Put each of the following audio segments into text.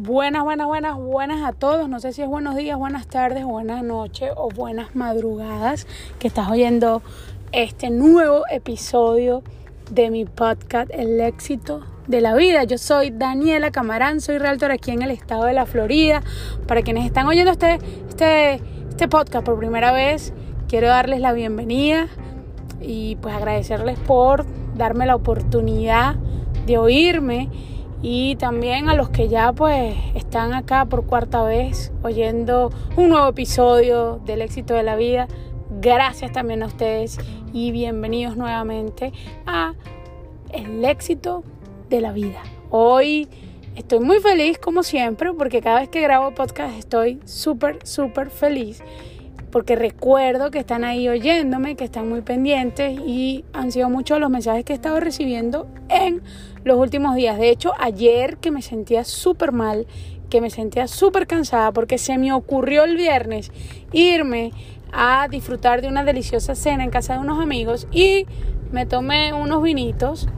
Buenas, buenas, buenas, buenas a todos. No sé si es buenos días, buenas tardes, buenas noches o buenas madrugadas que estás oyendo este nuevo episodio de mi podcast El éxito de la vida. Yo soy Daniela Camarán, soy realtor aquí en el estado de la Florida. Para quienes están oyendo este, este, este podcast por primera vez, quiero darles la bienvenida y pues agradecerles por darme la oportunidad de oírme y también a los que ya pues están acá por cuarta vez oyendo un nuevo episodio del éxito de la vida. Gracias también a ustedes y bienvenidos nuevamente a el éxito de la vida. Hoy estoy muy feliz como siempre porque cada vez que grabo podcast estoy súper, súper feliz porque recuerdo que están ahí oyéndome, que están muy pendientes y han sido muchos los mensajes que he estado recibiendo en los últimos días. De hecho, ayer que me sentía súper mal, que me sentía súper cansada porque se me ocurrió el viernes irme a disfrutar de una deliciosa cena en casa de unos amigos y me tomé unos vinitos.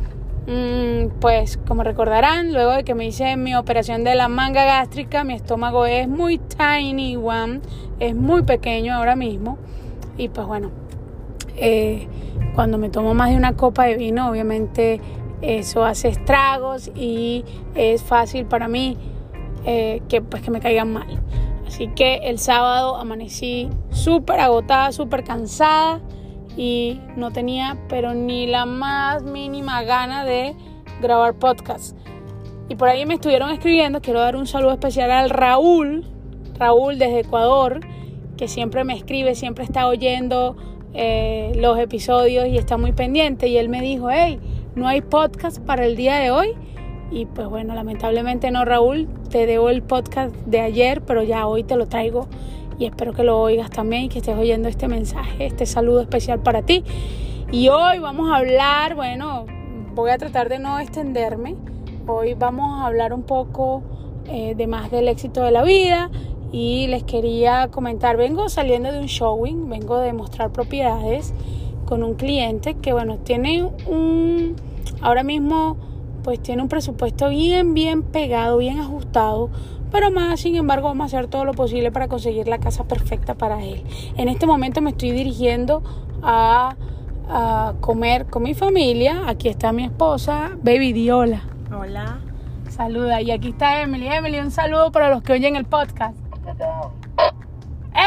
Mm, pues como recordarán, luego de que me hice mi operación de la manga gástrica, mi estómago es muy tiny one, es muy pequeño ahora mismo. Y pues bueno, eh, cuando me tomo más de una copa de vino, obviamente eso hace estragos y es fácil para mí eh, que, pues, que me caigan mal. Así que el sábado amanecí súper agotada, súper cansada y no tenía pero ni la más mínima gana de grabar podcast. Y por ahí me estuvieron escribiendo, quiero dar un saludo especial al Raúl, Raúl desde Ecuador, que siempre me escribe, siempre está oyendo eh, los episodios y está muy pendiente. Y él me dijo, hey, no hay podcast para el día de hoy. Y pues bueno, lamentablemente no, Raúl, te debo el podcast de ayer, pero ya hoy te lo traigo y espero que lo oigas también y que estés oyendo este mensaje, este saludo especial para ti. Y hoy vamos a hablar, bueno, voy a tratar de no extenderme. Hoy vamos a hablar un poco eh, de más del éxito de la vida y les quería comentar, vengo saliendo de un showing, vengo de mostrar propiedades con un cliente que bueno, tiene un, ahora mismo pues tiene un presupuesto bien, bien pegado, bien ajustado, pero más, sin embargo, vamos a hacer todo lo posible para conseguir la casa perfecta para él. En este momento me estoy dirigiendo a, a comer con mi familia. Aquí está mi esposa, Baby Diola. Hola. Saluda. Y aquí está Emily. Emily, un saludo para los que oyen el podcast.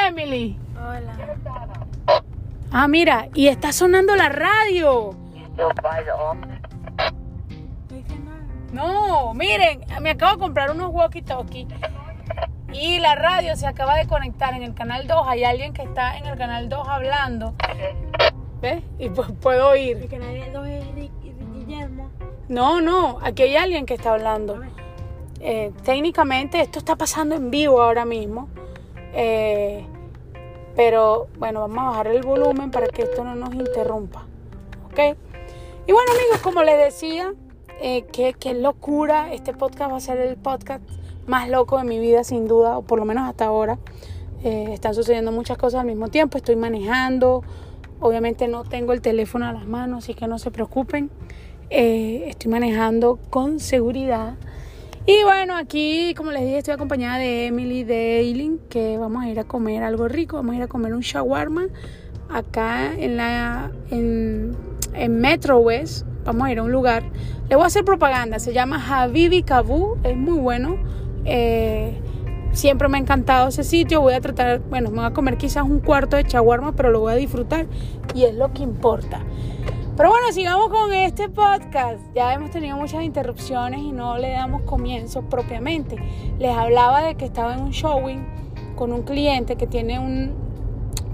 Emily. Hola. Ah, mira, y está sonando la radio. No, miren, me acabo de comprar unos walkie-talkie y la radio se acaba de conectar en el canal 2. Hay alguien que está en el canal 2 hablando. ¿Ves? Y pues puedo oír. El canal 2 es Guillermo. No, no, aquí hay alguien que está hablando. Eh, técnicamente esto está pasando en vivo ahora mismo. Eh, pero bueno, vamos a bajar el volumen para que esto no nos interrumpa. ¿Ok? Y bueno amigos, como les decía, eh, qué, locura. Este podcast va a ser el podcast más loco de mi vida, sin duda, o por lo menos hasta ahora. Eh, están sucediendo muchas cosas al mismo tiempo. Estoy manejando. Obviamente no tengo el teléfono a las manos, así que no se preocupen. Eh, estoy manejando con seguridad. Y bueno, aquí, como les dije, estoy acompañada de Emily de Eileen, que vamos a ir a comer algo rico. Vamos a ir a comer un shawarma acá en la en, en Metro West. Vamos a ir a un lugar. Le voy a hacer propaganda. Se llama Habibi Kabu. Es muy bueno. Eh, siempre me ha encantado ese sitio. Voy a tratar, bueno, me voy a comer quizás un cuarto de shawarma, pero lo voy a disfrutar y es lo que importa. Pero bueno, sigamos con este podcast. Ya hemos tenido muchas interrupciones y no le damos comienzo propiamente. Les hablaba de que estaba en un showing con un cliente que tiene un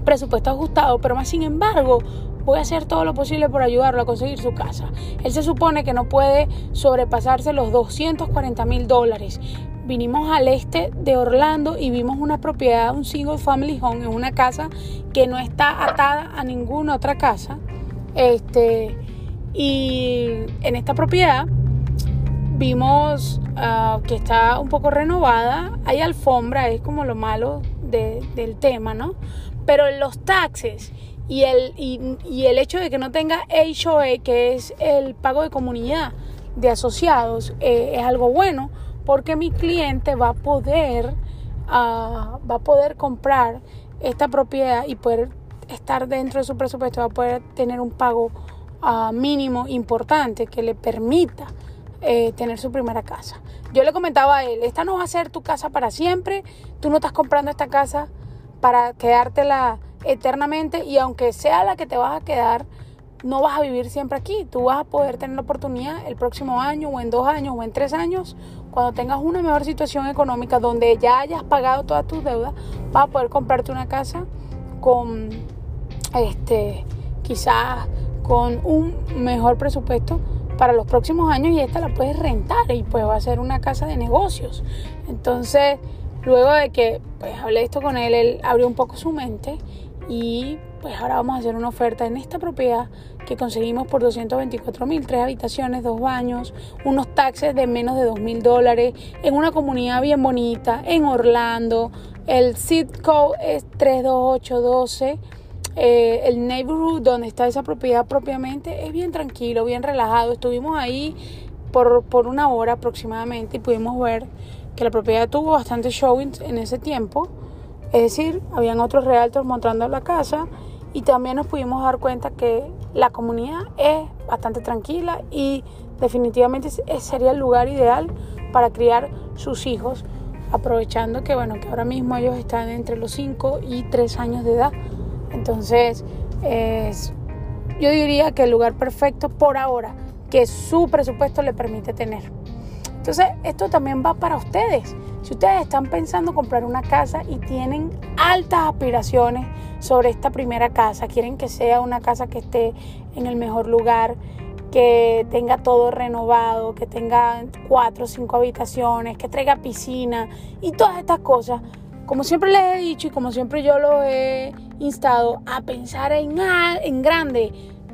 presupuesto ajustado, pero más sin embargo voy a hacer todo lo posible por ayudarlo a conseguir su casa. Él se supone que no puede sobrepasarse los 240 mil dólares. Vinimos al este de Orlando y vimos una propiedad, un single family home, en una casa que no está atada a ninguna otra casa este, y en esta propiedad vimos uh, que está un poco renovada. Hay alfombra, es como lo malo de, del tema, ¿no? Pero los taxes y el, y, el hecho de que no tenga HOA, que es el pago de comunidad de asociados, eh, es algo bueno porque mi cliente va a poder, ah, va a poder comprar esta propiedad y poder estar dentro de su presupuesto, va a poder tener un pago ah, mínimo importante que le permita eh, tener su primera casa. Yo le comentaba a él, esta no va a ser tu casa para siempre, tú no estás comprando esta casa para quedártela eternamente y aunque sea la que te vas a quedar, no vas a vivir siempre aquí. Tú vas a poder tener la oportunidad el próximo año o en dos años o en tres años, cuando tengas una mejor situación económica donde ya hayas pagado todas tus deudas, vas a poder comprarte una casa con, este, quizás con un mejor presupuesto para los próximos años y esta la puedes rentar y pues va a ser una casa de negocios. Entonces, luego de que pues hablé esto con él, él abrió un poco su mente y pues ahora vamos a hacer una oferta en esta propiedad que conseguimos por 224 mil, tres habitaciones, dos baños, unos taxes de menos de 2 mil dólares, en una comunidad bien bonita, en Orlando. El zip code es 32812. Eh, el neighborhood donde está esa propiedad propiamente es bien tranquilo, bien relajado. Estuvimos ahí por, por una hora aproximadamente y pudimos ver que la propiedad tuvo bastante showings en ese tiempo. Es decir, habían otros realtors mostrando la casa y también nos pudimos dar cuenta que la comunidad es bastante tranquila y definitivamente sería el lugar ideal para criar sus hijos, aprovechando que bueno, que ahora mismo ellos están entre los 5 y 3 años de edad. Entonces, es, yo diría que el lugar perfecto por ahora que su presupuesto le permite tener. Entonces, esto también va para ustedes. Si ustedes están pensando comprar una casa y tienen altas aspiraciones sobre esta primera casa, quieren que sea una casa que esté en el mejor lugar, que tenga todo renovado, que tenga cuatro o cinco habitaciones, que traiga piscina y todas estas cosas, como siempre les he dicho y como siempre yo lo he instado a pensar en, en grande,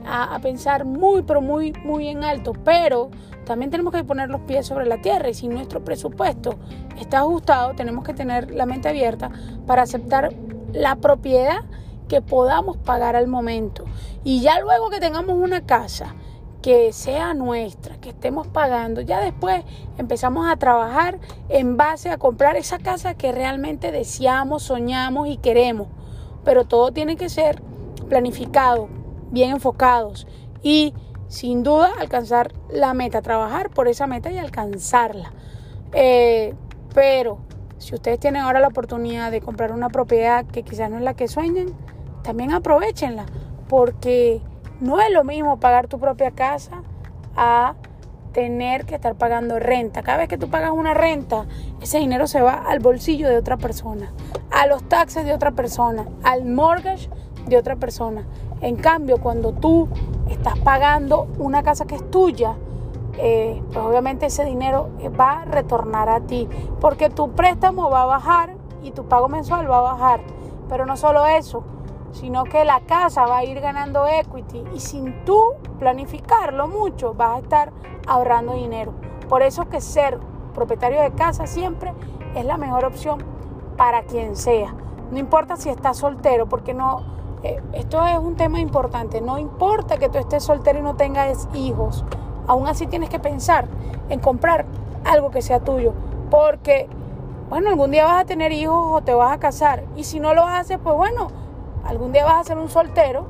a, pensar muy, pero muy, muy en alto, pero también tenemos que poner los pies sobre la tierra y si nuestro presupuesto está ajustado, tenemos que tener la mente abierta para aceptar la propiedad que podamos pagar al momento. Y ya luego que tengamos una casa que sea nuestra, que estemos pagando, ya después empezamos a trabajar en base a comprar esa casa que realmente deseamos, soñamos y queremos. Pero todo tiene que ser planificado, bien enfocados y sin duda alcanzar la meta, trabajar por esa meta y alcanzarla. Eh, pero si ustedes tienen ahora la oportunidad de comprar una propiedad que quizás no es la que sueñan, también aprovechenla, porque no es lo mismo pagar tu propia casa a tener que estar pagando renta. Cada vez que tú pagas una renta, ese dinero se va al bolsillo de otra persona, a los taxes de otra persona, al mortgage de otra persona. En cambio, cuando tú estás pagando una casa que es tuya, eh, pues obviamente ese dinero va a retornar a ti, porque tu préstamo va a bajar y tu pago mensual va a bajar. Pero no solo eso, sino que la casa va a ir ganando equity y sin tú planificarlo mucho vas a estar ahorrando dinero. Por eso que ser propietario de casa siempre es la mejor opción para quien sea. No importa si estás soltero, porque no, eh, esto es un tema importante. No importa que tú estés soltero y no tengas hijos. Aún así tienes que pensar en comprar algo que sea tuyo. Porque, bueno, algún día vas a tener hijos o te vas a casar. Y si no lo haces, pues bueno, algún día vas a ser un soltero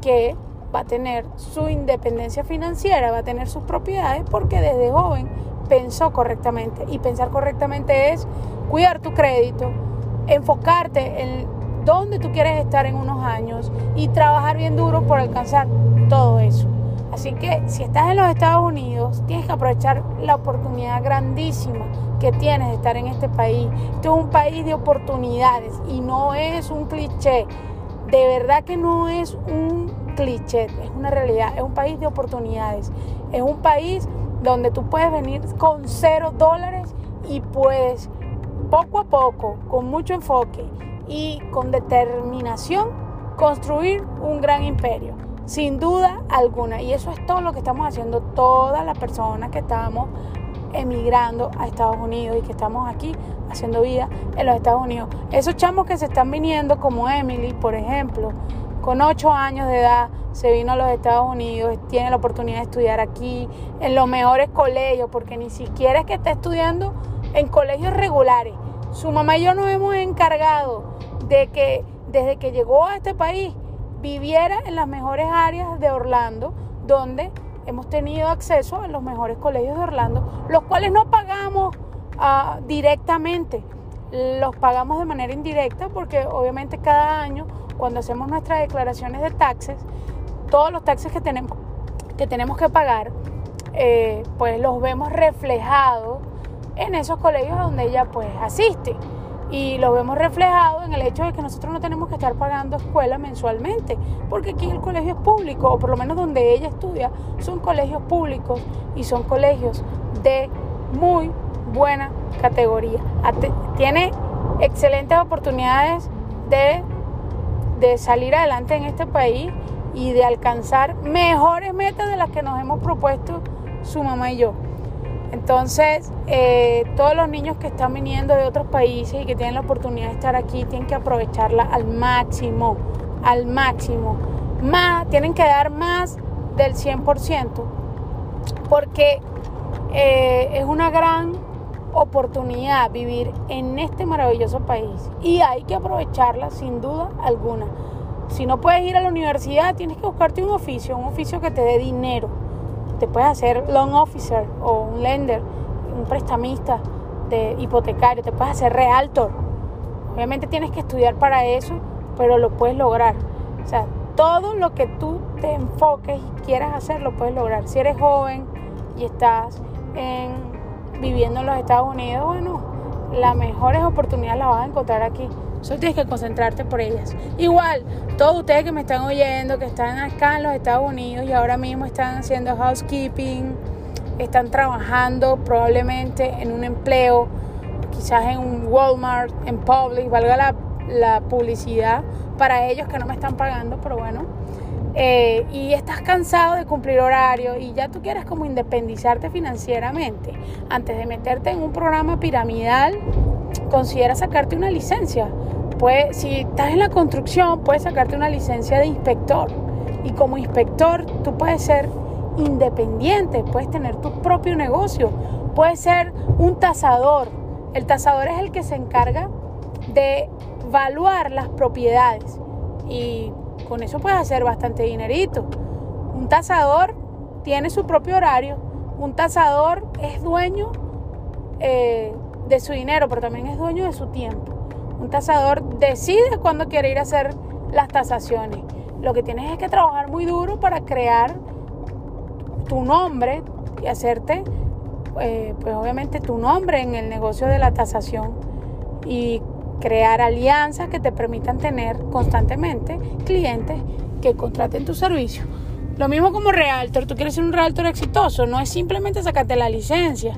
que va a tener su independencia financiera, va a tener sus propiedades porque desde joven pensó correctamente. Y pensar correctamente es cuidar tu crédito, enfocarte en dónde tú quieres estar en unos años y trabajar bien duro por alcanzar todo eso. Así que si estás en los Estados Unidos, tienes que aprovechar la oportunidad grandísima que tienes de estar en este país. Este es un país de oportunidades y no es un cliché. De verdad que no es un cliché, es una realidad. Es un país de oportunidades. Es un país donde tú puedes venir con cero dólares y puedes poco a poco, con mucho enfoque y con determinación construir un gran imperio, sin duda alguna. Y eso es todo lo que estamos haciendo todas las personas que estamos emigrando a Estados Unidos y que estamos aquí haciendo vida en los Estados Unidos. Esos chamos que se están viniendo como Emily, por ejemplo, con 8 años de edad se vino a los Estados Unidos, tiene la oportunidad de estudiar aquí, en los mejores colegios, porque ni siquiera es que esté estudiando en colegios regulares. Su mamá y yo nos hemos encargado de que desde que llegó a este país viviera en las mejores áreas de Orlando, donde hemos tenido acceso a los mejores colegios de Orlando, los cuales no pagamos uh, directamente, los pagamos de manera indirecta porque obviamente cada año cuando hacemos nuestras declaraciones de taxes, todos los taxes que tenemos que, tenemos que pagar, eh, pues los vemos reflejados en esos colegios donde ella pues asiste y lo vemos reflejado en el hecho de que nosotros no tenemos que estar pagando escuela mensualmente, porque aquí el colegio es público, o por lo menos donde ella estudia, son colegios públicos y son colegios de muy buena categoría. Tiene excelentes oportunidades de, de salir adelante en este país y de alcanzar mejores metas de las que nos hemos propuesto su mamá y yo. Entonces, eh, todos los niños que están viniendo de otros países y que tienen la oportunidad de estar aquí tienen que aprovecharla al máximo, al máximo. Más, tienen que dar más del 100%, porque eh, es una gran oportunidad vivir en este maravilloso país y hay que aprovecharla sin duda alguna. Si no puedes ir a la universidad, tienes que buscarte un oficio, un oficio que te dé dinero te puedes hacer loan officer o un lender, un prestamista de hipotecario, te puedes hacer realtor. Obviamente tienes que estudiar para eso, pero lo puedes lograr. O sea, todo lo que tú te enfoques y quieras hacer, lo puedes lograr. Si eres joven y estás viviendo en los Estados Unidos, bueno, las mejores oportunidades las vas a encontrar aquí. Solo tienes que concentrarte por ellas. Igual, todos ustedes que me están oyendo, que están acá en los Estados Unidos y ahora mismo están haciendo housekeeping, están trabajando probablemente en un empleo, quizás en un Walmart, en Publix, valga la, la publicidad para ellos que no me están pagando, pero bueno. Eh, y estás cansado de cumplir horario y ya tú quieres como independizarte financieramente, antes de meterte en un programa piramidal, considera sacarte una licencia pues, si estás en la construcción, puedes sacarte una licencia de inspector. Y como inspector, tú puedes ser independiente, puedes tener tu propio negocio, puedes ser un tasador. El tasador es el que se encarga de evaluar las propiedades y con eso puedes hacer bastante dinerito. Un tasador tiene su propio horario, un tasador es dueño eh, de su dinero, pero también es dueño de su tiempo. Un tasador decide cuándo quiere ir a hacer las tasaciones. Lo que tienes es que trabajar muy duro para crear tu nombre y hacerte, eh, pues obviamente tu nombre en el negocio de la tasación y crear alianzas que te permitan tener constantemente clientes que contraten tu servicio. Lo mismo como realtor, tú quieres ser un realtor exitoso, no es simplemente sacarte la licencia,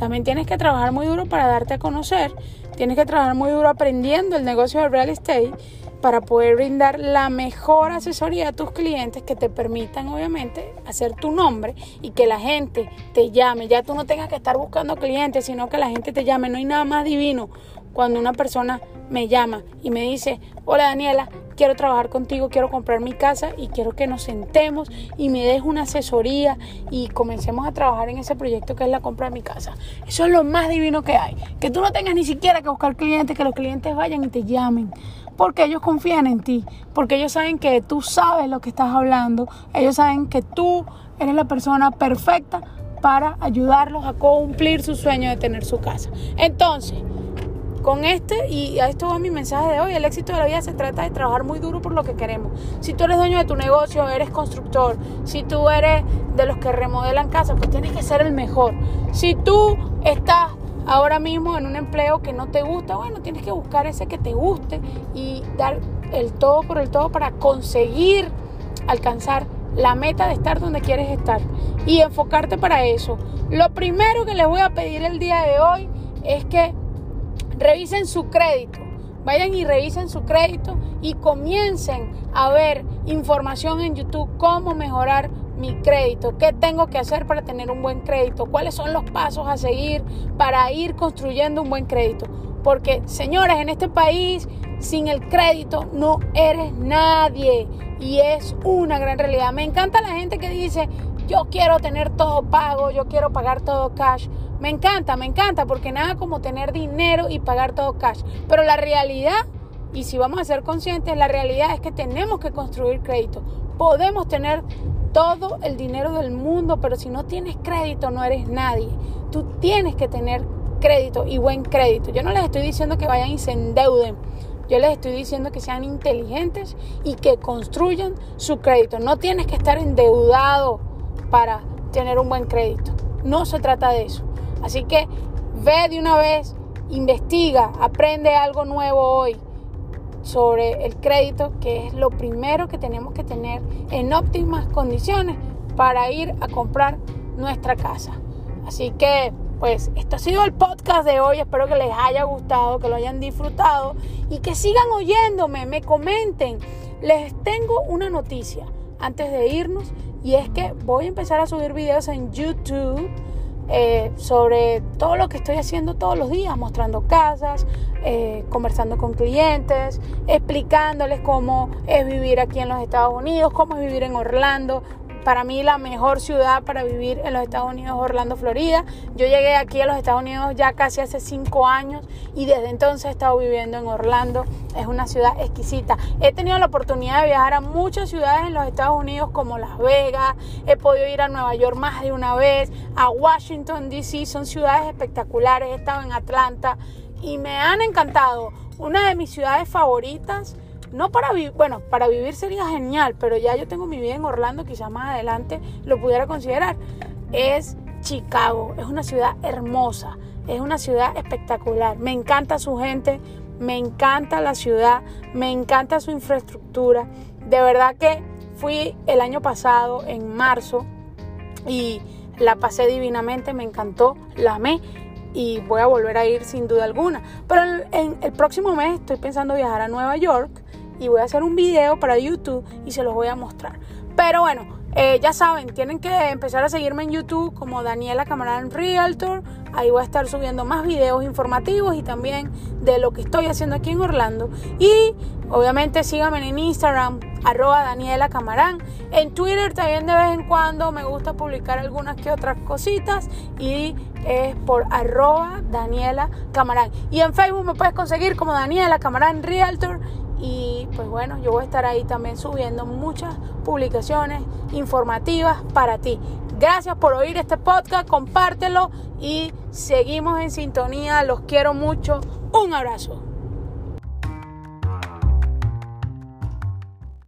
también tienes que trabajar muy duro para darte a conocer Tienes que trabajar muy duro aprendiendo el negocio del real estate para poder brindar la mejor asesoría a tus clientes que te permitan obviamente hacer tu nombre y que la gente te llame. Ya tú no tengas que estar buscando clientes, sino que la gente te llame. No hay nada más divino cuando una persona me llama y me dice, hola Daniela, quiero trabajar contigo, quiero comprar mi casa y quiero que nos sentemos y me des una asesoría y comencemos a trabajar en ese proyecto que es la compra de mi casa. Eso es lo más divino que hay. Que tú no tengas ni siquiera que buscar clientes, que los clientes vayan y te llamen. Porque ellos confían en ti, porque ellos saben que tú sabes lo que estás hablando, ellos saben que tú eres la persona perfecta para ayudarlos a cumplir su sueño de tener su casa. Entonces, con este, y a esto va mi mensaje de hoy, el éxito de la vida se trata de trabajar muy duro por lo que queremos. Si tú eres dueño de tu negocio, eres constructor, si tú eres de los que remodelan casas, pues tienes que ser el mejor. Si tú estás ahora mismo en un empleo que no te gusta, bueno, tienes que buscar ese que te guste y dar el todo por el todo para conseguir alcanzar la meta de estar donde quieres estar y enfocarte para eso. Lo primero que les voy a pedir el día de hoy es que revisen su crédito. Vayan y revisen su crédito y comiencen a ver información en YouTube cómo mejorar mi crédito, qué tengo que hacer para tener un buen crédito, cuáles son los pasos a seguir para ir construyendo un buen crédito. Porque, señores, en este país sin el crédito no eres nadie. Y es una gran realidad. Me encanta la gente que dice, yo quiero tener todo pago, yo quiero pagar todo cash. Me encanta, me encanta, porque nada como tener dinero y pagar todo cash. Pero la realidad, y si vamos a ser conscientes, la realidad es que tenemos que construir crédito. Podemos tener todo el dinero del mundo, pero si no tienes crédito no eres nadie. Tú tienes que tener crédito y buen crédito. Yo no les estoy diciendo que vayan y se endeuden. Yo les estoy diciendo que sean inteligentes y que construyan su crédito. No tienes que estar endeudado para tener un buen crédito. No se trata de eso. Así que ve de una vez, investiga, aprende algo nuevo hoy sobre el crédito, que es lo primero que tenemos que tener en óptimas condiciones para ir a comprar nuestra casa. Así que, pues, esto ha sido el podcast de hoy. Espero que les haya gustado, que lo hayan disfrutado y que sigan oyéndome, me comenten. Les tengo una noticia antes de irnos y es que voy a empezar a subir videos en YouTube eh, sobre todo lo que estoy haciendo todos los días, mostrando casas, eh, conversando con clientes, explicándoles cómo es vivir aquí en los Estados Unidos, cómo es vivir en Orlando, para mí la mejor ciudad para vivir en los Estados Unidos es Orlando, Florida. Yo llegué aquí a los Estados Unidos ya casi hace cinco años y desde entonces he estado viviendo en Orlando. Es una ciudad exquisita. He tenido la oportunidad de viajar a muchas ciudades en los Estados Unidos como Las Vegas. He podido ir a Nueva York más de una vez, a Washington, D.C. Son ciudades espectaculares. He estado en Atlanta y me han encantado. Una de mis ciudades favoritas no para vivir, bueno, para vivir sería genial, pero ya yo tengo mi vida en Orlando, quizás más adelante lo pudiera considerar. Es Chicago, es una ciudad hermosa, es una ciudad espectacular. Me encanta su gente, me encanta la ciudad, me encanta su infraestructura. De verdad que fui el año pasado, en marzo, y la pasé divinamente, me encantó, la amé y voy a volver a ir sin duda alguna. Pero en el próximo mes estoy pensando viajar a Nueva York y voy a hacer un video para YouTube y se los voy a mostrar. Pero bueno, eh, ya saben, tienen que empezar a seguirme en YouTube como Daniela Camarán Realtor. Ahí voy a estar subiendo más videos informativos y también de lo que estoy haciendo aquí en Orlando. Y obviamente síganme en Instagram, arroba Daniela Camarán. En Twitter también de vez en cuando me gusta publicar algunas que otras cositas y es por arroba Daniela Camarán. Y en Facebook me puedes conseguir como Daniela Camarán Realtor y pues bueno, yo voy a estar ahí también subiendo muchas publicaciones informativas para ti. Gracias por oír este podcast, compártelo y seguimos en sintonía. Los quiero mucho. Un abrazo.